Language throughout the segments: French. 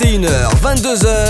21h, 22h. 21h, 22h,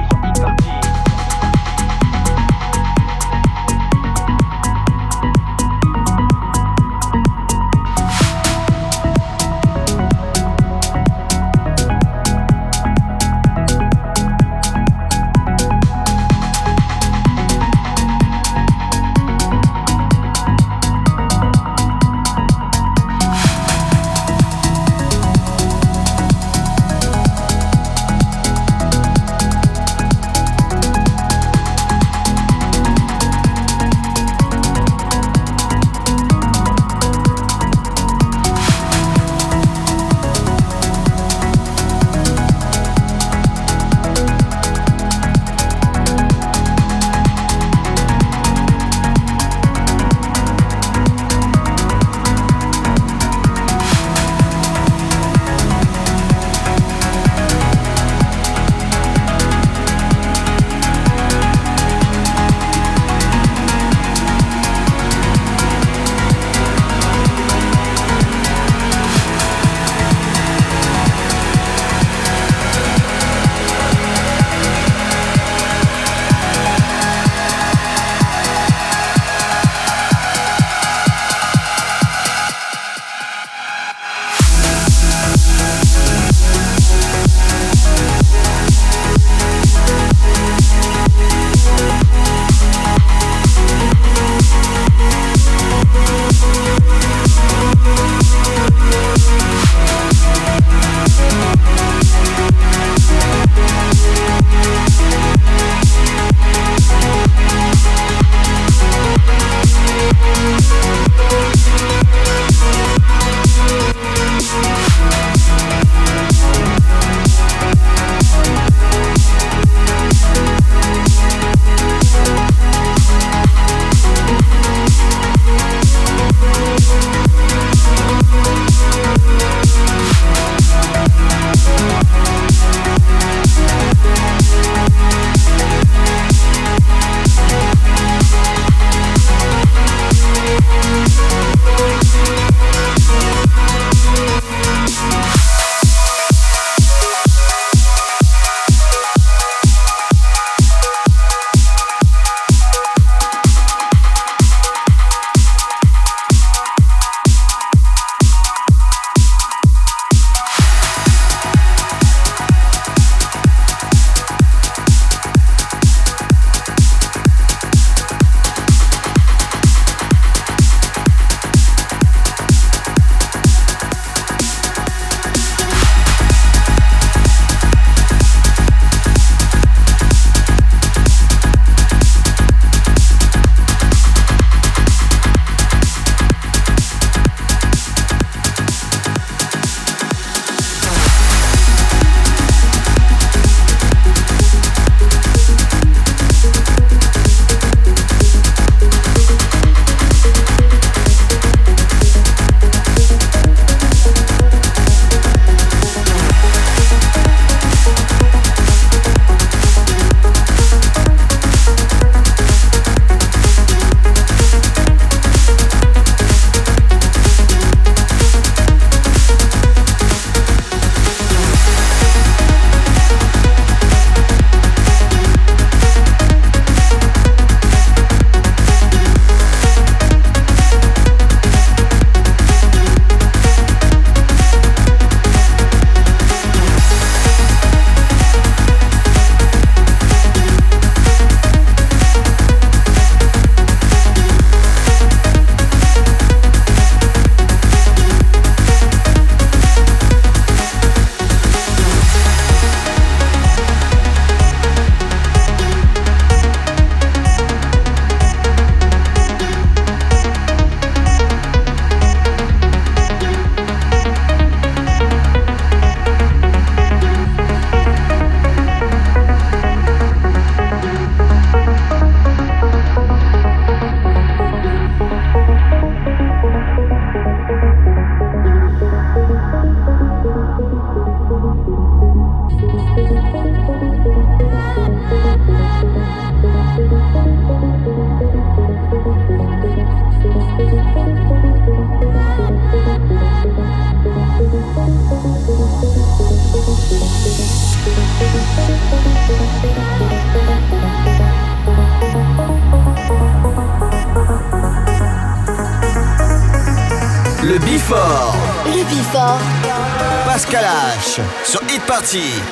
Hit Party.